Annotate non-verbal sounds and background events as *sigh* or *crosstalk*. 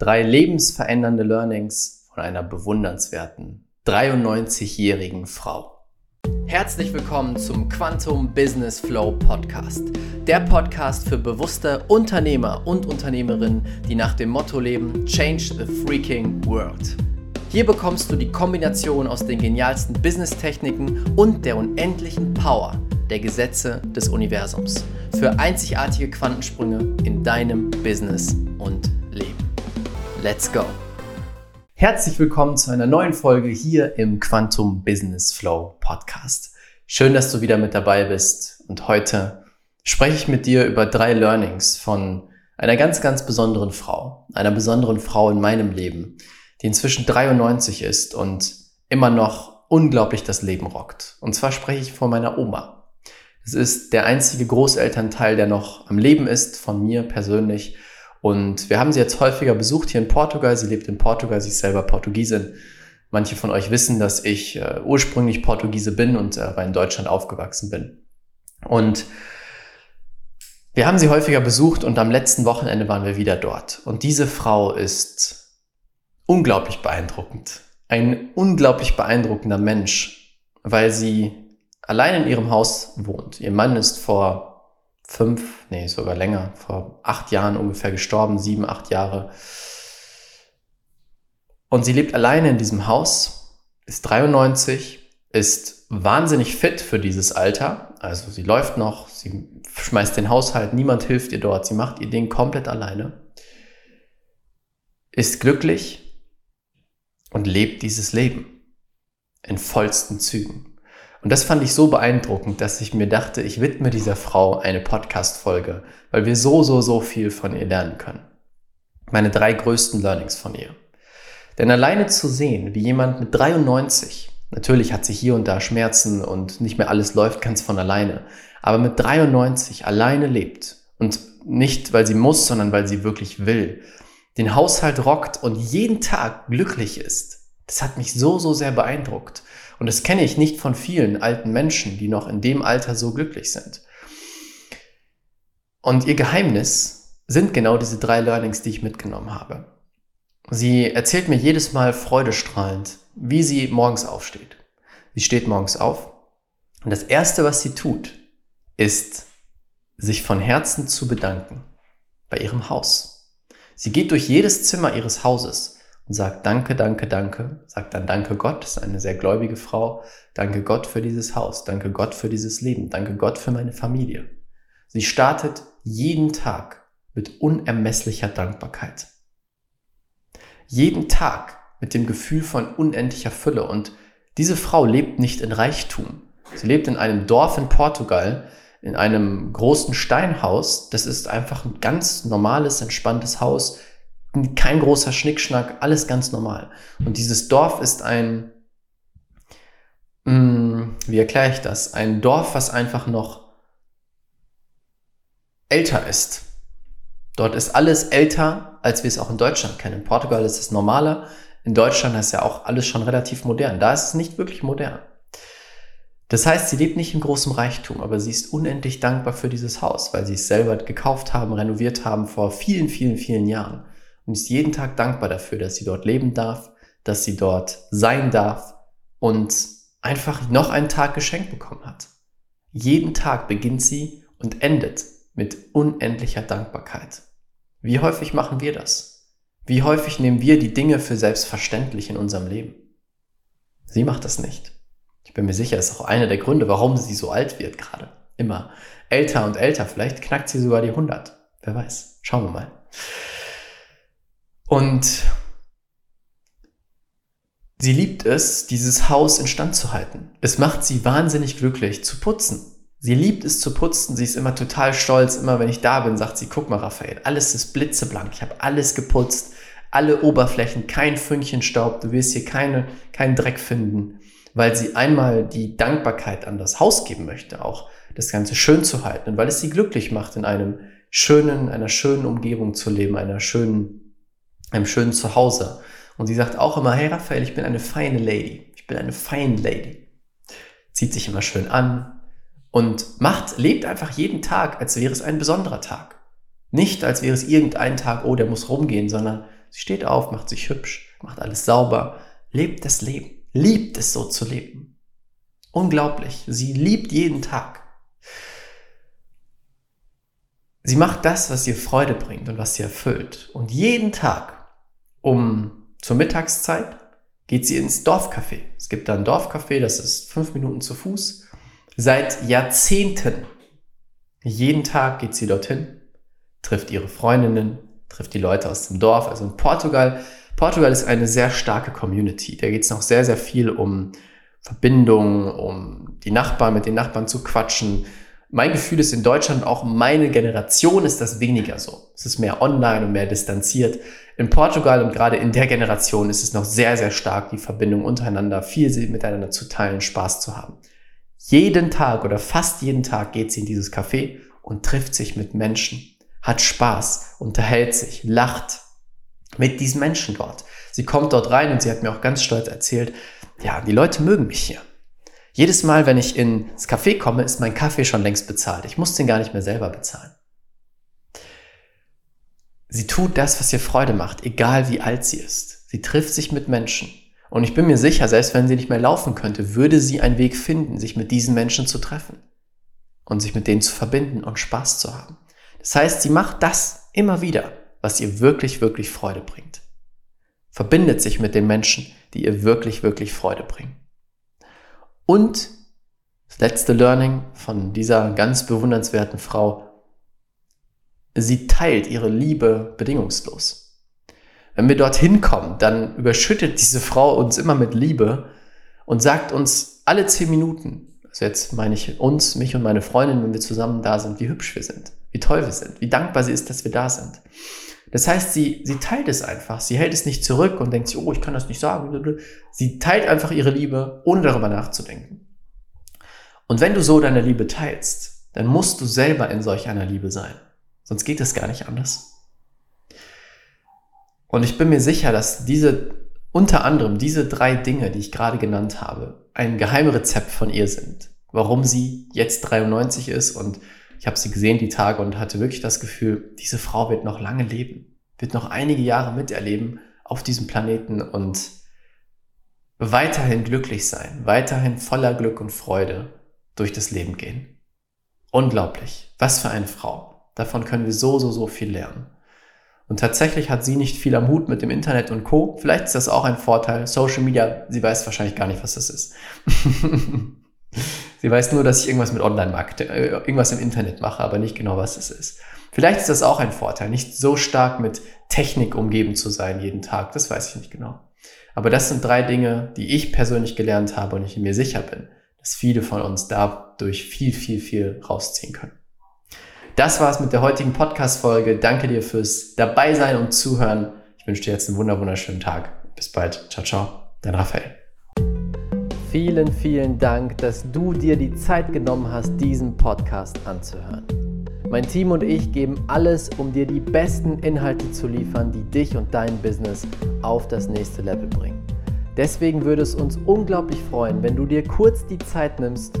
Drei lebensverändernde Learnings von einer bewundernswerten 93-jährigen Frau. Herzlich willkommen zum Quantum Business Flow Podcast. Der Podcast für bewusste Unternehmer und Unternehmerinnen, die nach dem Motto leben, Change the Freaking World. Hier bekommst du die Kombination aus den genialsten Business-Techniken und der unendlichen Power der Gesetze des Universums für einzigartige Quantensprünge in deinem Business und. Let's go! Herzlich willkommen zu einer neuen Folge hier im Quantum Business Flow Podcast. Schön, dass du wieder mit dabei bist und heute spreche ich mit dir über drei Learnings von einer ganz, ganz besonderen Frau, einer besonderen Frau in meinem Leben, die inzwischen 93 ist und immer noch unglaublich das Leben rockt. Und zwar spreche ich von meiner Oma. Es ist der einzige Großelternteil, der noch am Leben ist, von mir persönlich. Und wir haben sie jetzt häufiger besucht hier in Portugal. Sie lebt in Portugal, sie ist selber Portugiesin. Manche von euch wissen, dass ich äh, ursprünglich Portugiese bin und äh, aber in Deutschland aufgewachsen bin. Und wir haben sie häufiger besucht und am letzten Wochenende waren wir wieder dort. Und diese Frau ist unglaublich beeindruckend. Ein unglaublich beeindruckender Mensch, weil sie allein in ihrem Haus wohnt. Ihr Mann ist vor fünf, nee, sogar länger, vor acht Jahren ungefähr gestorben, sieben, acht Jahre. Und sie lebt alleine in diesem Haus, ist 93, ist wahnsinnig fit für dieses Alter. Also sie läuft noch, sie schmeißt den Haushalt, niemand hilft ihr dort, sie macht ihr Ding komplett alleine. Ist glücklich und lebt dieses Leben in vollsten Zügen. Und das fand ich so beeindruckend, dass ich mir dachte, ich widme dieser Frau eine Podcast-Folge, weil wir so, so, so viel von ihr lernen können. Meine drei größten Learnings von ihr. Denn alleine zu sehen, wie jemand mit 93, natürlich hat sie hier und da Schmerzen und nicht mehr alles läuft ganz von alleine, aber mit 93 alleine lebt und nicht, weil sie muss, sondern weil sie wirklich will, den Haushalt rockt und jeden Tag glücklich ist, das hat mich so, so sehr beeindruckt. Und das kenne ich nicht von vielen alten Menschen, die noch in dem Alter so glücklich sind. Und ihr Geheimnis sind genau diese drei Learnings, die ich mitgenommen habe. Sie erzählt mir jedes Mal freudestrahlend, wie sie morgens aufsteht. Sie steht morgens auf und das Erste, was sie tut, ist, sich von Herzen zu bedanken bei ihrem Haus. Sie geht durch jedes Zimmer ihres Hauses und sagt Danke, danke, danke, sagt dann Danke Gott, ist eine sehr gläubige Frau, danke Gott für dieses Haus, danke Gott für dieses Leben, danke Gott für meine Familie. Sie startet jeden Tag mit unermesslicher Dankbarkeit. Jeden Tag mit dem Gefühl von unendlicher Fülle und diese Frau lebt nicht in Reichtum. Sie lebt in einem Dorf in Portugal, in einem großen Steinhaus. Das ist einfach ein ganz normales, entspanntes Haus kein großer Schnickschnack, alles ganz normal. Und dieses Dorf ist ein, mh, hm, wie erkläre ich das? Ein Dorf, was einfach noch älter ist. Dort ist alles älter, als wir es auch in Deutschland kennen. In Portugal ist es normaler. In Deutschland ist ja auch alles schon relativ modern. Da ist es nicht wirklich modern. Das heißt, sie lebt nicht in großem Reichtum, aber sie ist unendlich dankbar für dieses Haus, weil sie es selber gekauft haben, renoviert haben vor vielen, vielen, vielen Jahren und ist jeden Tag dankbar dafür, dass sie dort leben darf, dass sie dort sein darf und einfach noch einen Tag geschenkt bekommen hat. Jeden Tag beginnt sie und endet mit unendlicher Dankbarkeit. Wie häufig machen wir das? Wie häufig nehmen wir die Dinge für selbstverständlich in unserem Leben? Sie macht das nicht. Ich bin mir sicher, ist auch einer der Gründe, warum sie so alt wird gerade. Immer älter und älter. Vielleicht knackt sie sogar die 100. Wer weiß. Schauen wir mal. Und sie liebt es, dieses Haus instand zu halten. Es macht sie wahnsinnig glücklich zu putzen. Sie liebt es zu putzen. Sie ist immer total stolz. Immer wenn ich da bin, sagt sie, guck mal, Raphael, alles ist blitzeblank. Ich habe alles geputzt. Alle Oberflächen, kein Fünkchen Staub. Du wirst hier keine, keinen Dreck finden. Weil sie einmal die Dankbarkeit an das Haus geben möchte, auch das Ganze schön zu halten. Und weil es sie glücklich macht, in einem schönen, einer schönen Umgebung zu leben, einer schönen einem schönen Zuhause. Und sie sagt auch immer, hey Raphael, ich bin eine feine Lady. Ich bin eine feine Lady. Zieht sich immer schön an und macht, lebt einfach jeden Tag, als wäre es ein besonderer Tag. Nicht, als wäre es irgendein Tag, oh, der muss rumgehen, sondern sie steht auf, macht sich hübsch, macht alles sauber, lebt das Leben, liebt es so zu leben. Unglaublich. Sie liebt jeden Tag. Sie macht das, was ihr Freude bringt und was sie erfüllt. Und jeden Tag um zur Mittagszeit geht sie ins Dorfcafé. Es gibt da ein Dorfcafé, das ist fünf Minuten zu Fuß. Seit Jahrzehnten. Jeden Tag geht sie dorthin, trifft ihre Freundinnen, trifft die Leute aus dem Dorf. Also in Portugal, Portugal ist eine sehr starke Community. Da geht es noch sehr, sehr viel um Verbindungen, um die Nachbarn, mit den Nachbarn zu quatschen. Mein Gefühl ist in Deutschland, auch meine Generation ist das weniger so. Es ist mehr online und mehr distanziert. In Portugal und gerade in der Generation ist es noch sehr, sehr stark, die Verbindung untereinander, viel miteinander zu teilen, Spaß zu haben. Jeden Tag oder fast jeden Tag geht sie in dieses Café und trifft sich mit Menschen, hat Spaß, unterhält sich, lacht mit diesen Menschen dort. Sie kommt dort rein und sie hat mir auch ganz stolz erzählt, ja, die Leute mögen mich hier. Jedes Mal, wenn ich ins Café komme, ist mein Kaffee schon längst bezahlt. Ich muss den gar nicht mehr selber bezahlen. Sie tut das, was ihr Freude macht, egal wie alt sie ist. Sie trifft sich mit Menschen. Und ich bin mir sicher, selbst wenn sie nicht mehr laufen könnte, würde sie einen Weg finden, sich mit diesen Menschen zu treffen und sich mit denen zu verbinden und Spaß zu haben. Das heißt, sie macht das immer wieder, was ihr wirklich, wirklich Freude bringt. Verbindet sich mit den Menschen, die ihr wirklich, wirklich Freude bringen. Und das letzte Learning von dieser ganz bewundernswerten Frau, sie teilt ihre Liebe bedingungslos. Wenn wir dorthin kommen, dann überschüttet diese Frau uns immer mit Liebe und sagt uns alle zehn Minuten, also jetzt meine ich uns, mich und meine Freundin, wenn wir zusammen da sind, wie hübsch wir sind, wie toll wir sind, wie dankbar sie ist, dass wir da sind. Das heißt, sie, sie teilt es einfach. Sie hält es nicht zurück und denkt sich, oh, ich kann das nicht sagen. Sie teilt einfach ihre Liebe, ohne darüber nachzudenken. Und wenn du so deine Liebe teilst, dann musst du selber in solch einer Liebe sein. Sonst geht es gar nicht anders. Und ich bin mir sicher, dass diese, unter anderem diese drei Dinge, die ich gerade genannt habe, ein Geheimrezept von ihr sind. Warum sie jetzt 93 ist und ich habe sie gesehen die Tage und hatte wirklich das Gefühl, diese Frau wird noch lange leben, wird noch einige Jahre miterleben auf diesem Planeten und weiterhin glücklich sein, weiterhin voller Glück und Freude durch das Leben gehen. Unglaublich. Was für eine Frau. Davon können wir so, so, so viel lernen. Und tatsächlich hat sie nicht viel am Hut mit dem Internet und Co. Vielleicht ist das auch ein Vorteil. Social Media, sie weiß wahrscheinlich gar nicht, was das ist. *laughs* Sie weiß nur, dass ich irgendwas mit Online-Markt, äh, irgendwas im Internet mache, aber nicht genau, was es ist. Vielleicht ist das auch ein Vorteil, nicht so stark mit Technik umgeben zu sein jeden Tag. Das weiß ich nicht genau. Aber das sind drei Dinge, die ich persönlich gelernt habe und ich mir sicher bin, dass viele von uns dadurch viel, viel, viel rausziehen können. Das war's mit der heutigen Podcast-Folge. Danke dir fürs dabei sein und zuhören. Ich wünsche dir jetzt einen wunderschönen Tag. Bis bald. Ciao, ciao. Dein Raphael. Vielen, vielen Dank, dass du dir die Zeit genommen hast, diesen Podcast anzuhören. Mein Team und ich geben alles, um dir die besten Inhalte zu liefern, die dich und dein Business auf das nächste Level bringen. Deswegen würde es uns unglaublich freuen, wenn du dir kurz die Zeit nimmst,